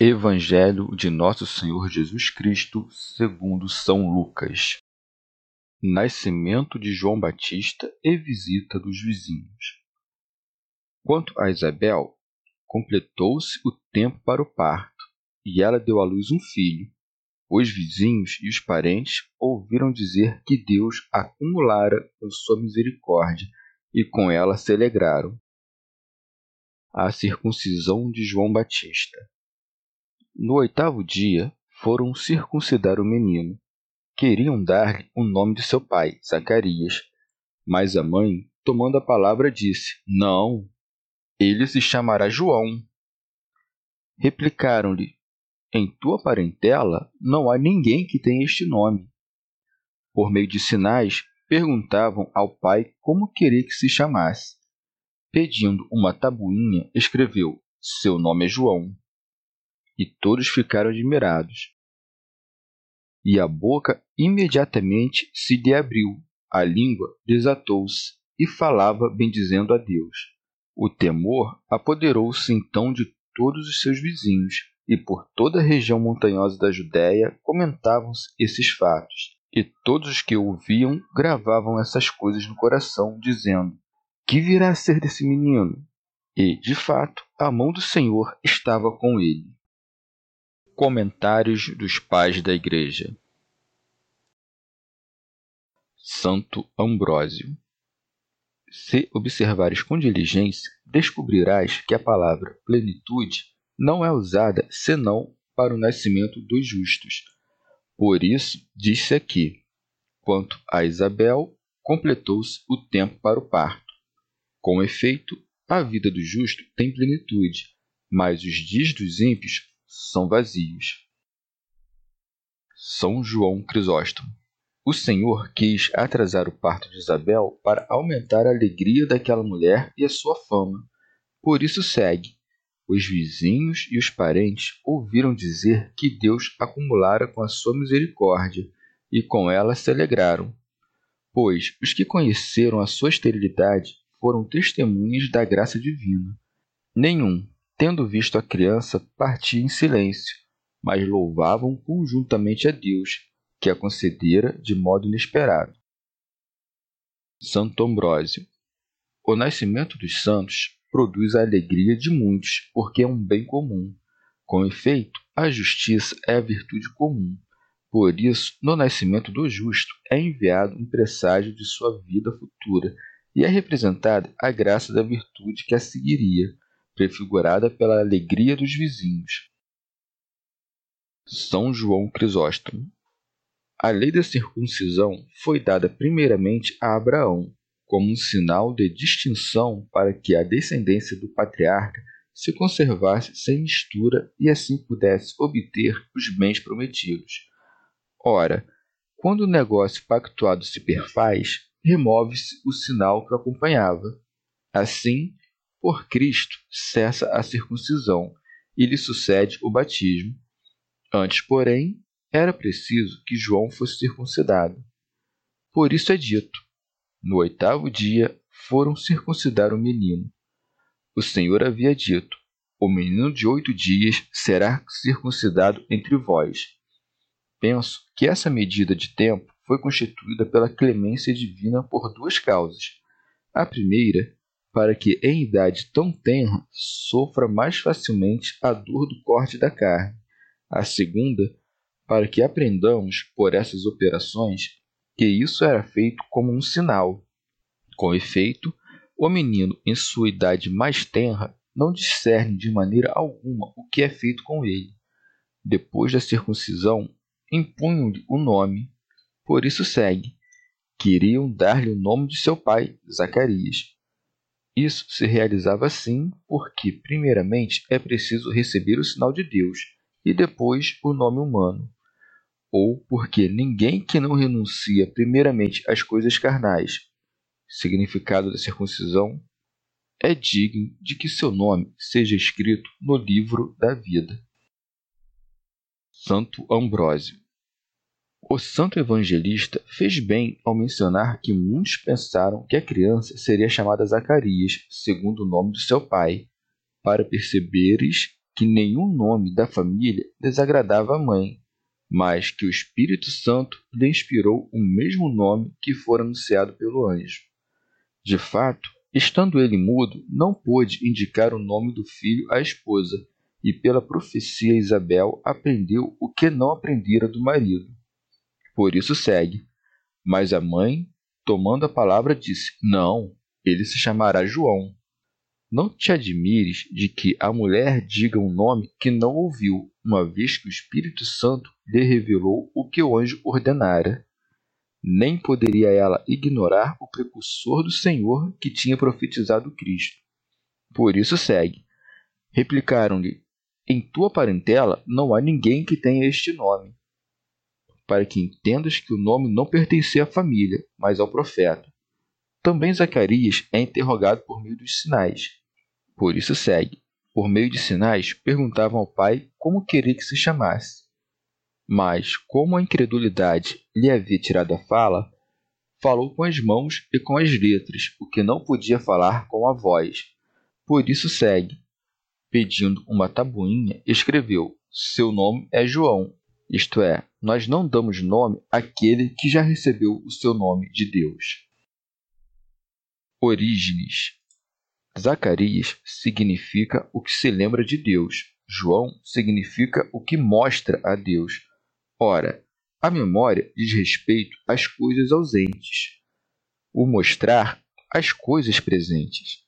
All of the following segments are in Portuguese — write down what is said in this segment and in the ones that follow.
Evangelho de Nosso Senhor Jesus Cristo, segundo São Lucas. Nascimento de João Batista e visita dos vizinhos. Quanto a Isabel, completou-se o tempo para o parto, e ela deu à luz um filho. Os vizinhos e os parentes ouviram dizer que Deus acumulara com sua misericórdia, e com ela se alegraram. A circuncisão de João Batista. No oitavo dia, foram circuncidar o menino. Queriam dar-lhe o nome de seu pai, Zacarias. Mas a mãe, tomando a palavra, disse: Não, ele se chamará João. Replicaram-lhe: Em tua parentela não há ninguém que tenha este nome. Por meio de sinais, perguntavam ao pai como queria que se chamasse. Pedindo uma tabuinha, escreveu: Seu nome é João e todos ficaram admirados. E a boca imediatamente se lhe abriu, a língua desatou-se e falava bendizendo a Deus. O temor apoderou-se então de todos os seus vizinhos, e por toda a região montanhosa da Judéia comentavam-se esses fatos. E todos os que ouviam gravavam essas coisas no coração, dizendo: Que virá a ser desse menino? E, de fato, a mão do Senhor estava com ele. Comentários dos Pais da Igreja Santo Ambrósio Se observares com diligência, descobrirás que a palavra plenitude não é usada senão para o nascimento dos justos. Por isso, disse aqui: quanto a Isabel, completou-se o tempo para o parto. Com efeito, a vida do justo tem plenitude, mas os dias dos ímpios são vazios. São João Crisóstomo. O Senhor quis atrasar o parto de Isabel para aumentar a alegria daquela mulher e a sua fama. Por isso segue. Os vizinhos e os parentes ouviram dizer que Deus acumulara com a sua misericórdia, e com ela se alegraram. Pois os que conheceram a sua esterilidade foram testemunhas da graça divina. Nenhum, tendo visto a criança, partia em silêncio, mas louvavam conjuntamente a Deus, que a concedera de modo inesperado. Santo Ambrósio. O nascimento dos santos produz a alegria de muitos, porque é um bem comum. Com efeito, a justiça é a virtude comum. Por isso, no nascimento do justo é enviado um presságio de sua vida futura e é representada a graça da virtude que a seguiria, prefigurada pela alegria dos vizinhos. São João Crisóstomo. A lei da circuncisão foi dada primeiramente a Abraão, como um sinal de distinção para que a descendência do patriarca se conservasse sem mistura e assim pudesse obter os bens prometidos. Ora, quando o negócio pactuado se perfaz, remove-se o sinal que o acompanhava. Assim, por Cristo cessa a circuncisão e lhe sucede o batismo. Antes, porém, era preciso que João fosse circuncidado. Por isso é dito: no oitavo dia foram circuncidar o menino. O Senhor havia dito: O menino de oito dias será circuncidado entre vós. Penso que essa medida de tempo foi constituída pela clemência divina por duas causas. A primeira para que em idade tão tenra sofra mais facilmente a dor do corte da carne. A segunda, para que aprendamos por essas operações que isso era feito como um sinal. Com efeito, o menino, em sua idade mais tenra, não discerne de maneira alguma o que é feito com ele. Depois da circuncisão, impunham-lhe o nome. Por isso segue. Queriam dar-lhe o nome de seu pai, Zacarias. Isso se realizava assim porque, primeiramente, é preciso receber o sinal de Deus e depois o nome humano. Ou porque ninguém que não renuncia primeiramente às coisas carnais, significado da circuncisão, é digno de que seu nome seja escrito no livro da vida. Santo Ambrósio o santo evangelista fez bem ao mencionar que muitos pensaram que a criança seria chamada Zacarias, segundo o nome do seu pai, para perceberes que nenhum nome da família desagradava a mãe, mas que o Espírito Santo lhe inspirou o mesmo nome que fora anunciado pelo anjo. De fato, estando ele mudo, não pôde indicar o nome do filho à esposa, e pela profecia Isabel aprendeu o que não aprendera do marido. Por isso segue. Mas a mãe, tomando a palavra, disse: Não, ele se chamará João. Não te admires de que a mulher diga um nome que não ouviu, uma vez que o Espírito Santo lhe revelou o que o anjo ordenara. Nem poderia ela ignorar o precursor do Senhor que tinha profetizado Cristo. Por isso segue. Replicaram-lhe: Em tua parentela não há ninguém que tenha este nome para que entendas que o nome não pertencia à família, mas ao profeta. Também Zacarias é interrogado por meio dos sinais. Por isso segue. Por meio de sinais, perguntavam ao pai como queria que se chamasse. Mas, como a incredulidade lhe havia tirado a fala, falou com as mãos e com as letras, o que não podia falar com a voz. Por isso segue. Pedindo uma tabuinha, escreveu: Seu nome é João, isto é, nós não damos nome àquele que já recebeu o seu nome de Deus. Orígenes. Zacarias significa o que se lembra de Deus. João significa o que mostra a Deus. Ora, a memória diz respeito às coisas ausentes, o mostrar as coisas presentes.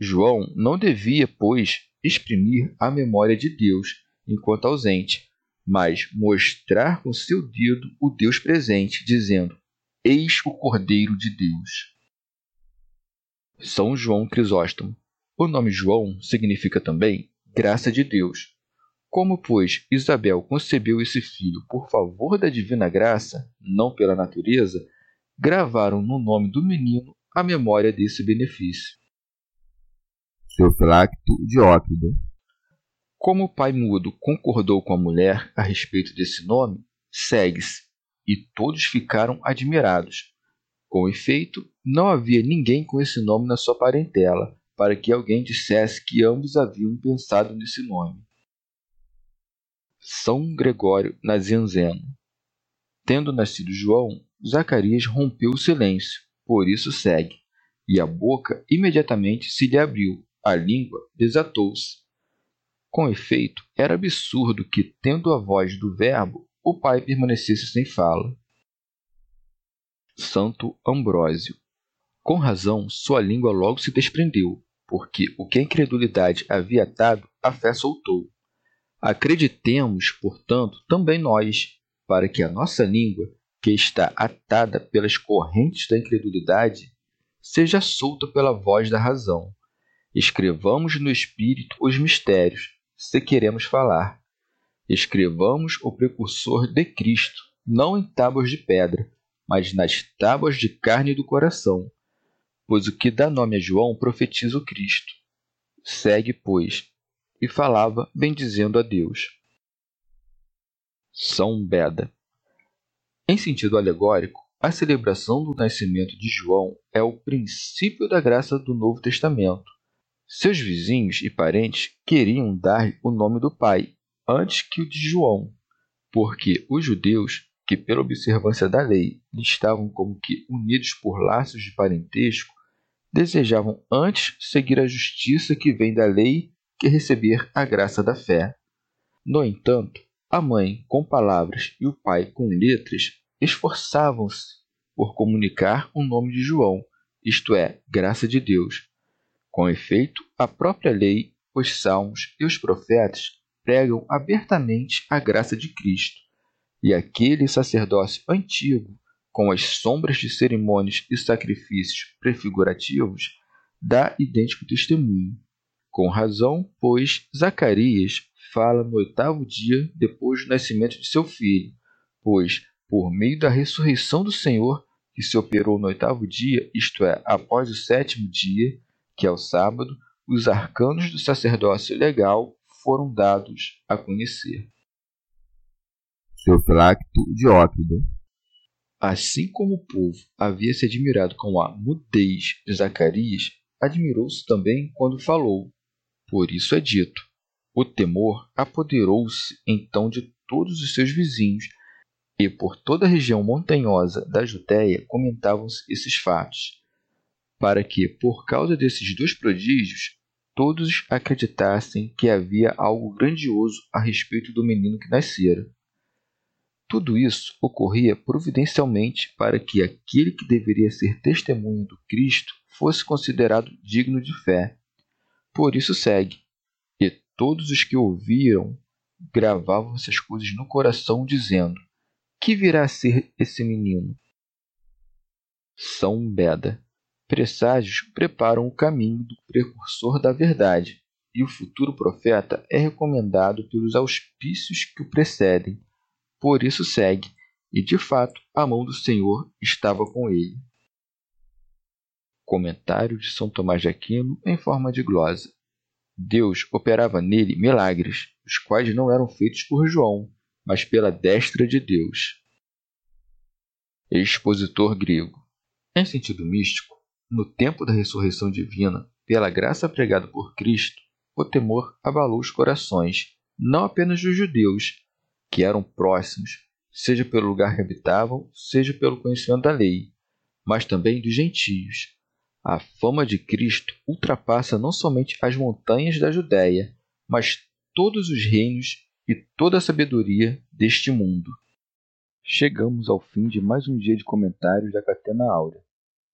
João não devia, pois, exprimir a memória de Deus enquanto ausente, mas mostrar com seu dedo o Deus presente, dizendo: Eis o Cordeiro de Deus. São João Crisóstomo. O nome João significa também graça de Deus. Como, pois, Isabel concebeu esse filho por favor da divina graça, não pela natureza, gravaram no nome do menino a memória desse benefício. Teofilacto Diócrida como o pai mudo concordou com a mulher a respeito desse nome, segue-se, e todos ficaram admirados. Com efeito, não havia ninguém com esse nome na sua parentela, para que alguém dissesse que ambos haviam pensado nesse nome. São Gregório Nazianzeno. Tendo nascido João, Zacarias rompeu o silêncio, por isso segue, e a boca imediatamente se lhe abriu, a língua desatou-se com efeito, era absurdo que, tendo a voz do Verbo, o Pai permanecesse sem fala. Santo Ambrósio. Com razão, sua língua logo se desprendeu, porque o que a incredulidade havia atado, a fé soltou. Acreditemos, portanto, também nós, para que a nossa língua, que está atada pelas correntes da incredulidade, seja solta pela voz da razão. Escrevamos no Espírito os mistérios, se queremos falar. Escrevamos o precursor de Cristo, não em tábuas de pedra, mas nas tábuas de carne do coração. Pois o que dá nome a João profetiza o Cristo. Segue, pois, e falava bendizendo a Deus. São Beda. Em sentido alegórico, a celebração do nascimento de João é o princípio da graça do Novo Testamento seus vizinhos e parentes queriam dar o nome do pai antes que o de João, porque os judeus, que pela observância da lei estavam como que unidos por laços de parentesco, desejavam antes seguir a justiça que vem da lei que receber a graça da fé. No entanto, a mãe com palavras e o pai com letras esforçavam-se por comunicar o nome de João, isto é, graça de Deus. Com efeito, a própria lei, os salmos e os profetas pregam abertamente a graça de Cristo, e aquele sacerdócio antigo, com as sombras de cerimônias e sacrifícios prefigurativos, dá idêntico testemunho. Com razão, pois Zacarias fala no oitavo dia depois do nascimento de seu filho, pois, por meio da ressurreição do Senhor, que se operou no oitavo dia, isto é, após o sétimo dia, que é o sábado, os arcanos do sacerdócio legal foram dados a conhecer. Teofilacto Diócrida Assim como o povo havia se admirado com a mudez de Zacarias, admirou-se também quando falou. Por isso é dito: o temor apoderou-se então de todos os seus vizinhos, e por toda a região montanhosa da Judéia comentavam-se esses fatos, para que, por causa desses dois prodígios, todos acreditassem que havia algo grandioso a respeito do menino que nascera. Tudo isso ocorria providencialmente para que aquele que deveria ser testemunho do Cristo fosse considerado digno de fé. Por isso segue: E todos os que ouviram gravavam essas coisas no coração, dizendo: Que virá a ser esse menino? São Beda presságios preparam o caminho do precursor da verdade, e o futuro profeta é recomendado pelos auspícios que o precedem. Por isso segue, e de fato a mão do Senhor estava com ele. Comentário de São Tomás de Aquino em forma de glosa. Deus operava nele milagres, os quais não eram feitos por João, mas pela destra de Deus. Expositor grego. Em sentido místico, no tempo da ressurreição divina, pela graça pregada por Cristo, o temor abalou os corações, não apenas dos judeus, que eram próximos, seja pelo lugar que habitavam, seja pelo conhecimento da lei, mas também dos gentios. A fama de Cristo ultrapassa não somente as montanhas da Judéia, mas todos os reinos e toda a sabedoria deste mundo. Chegamos ao fim de mais um dia de comentários da Catena Áurea.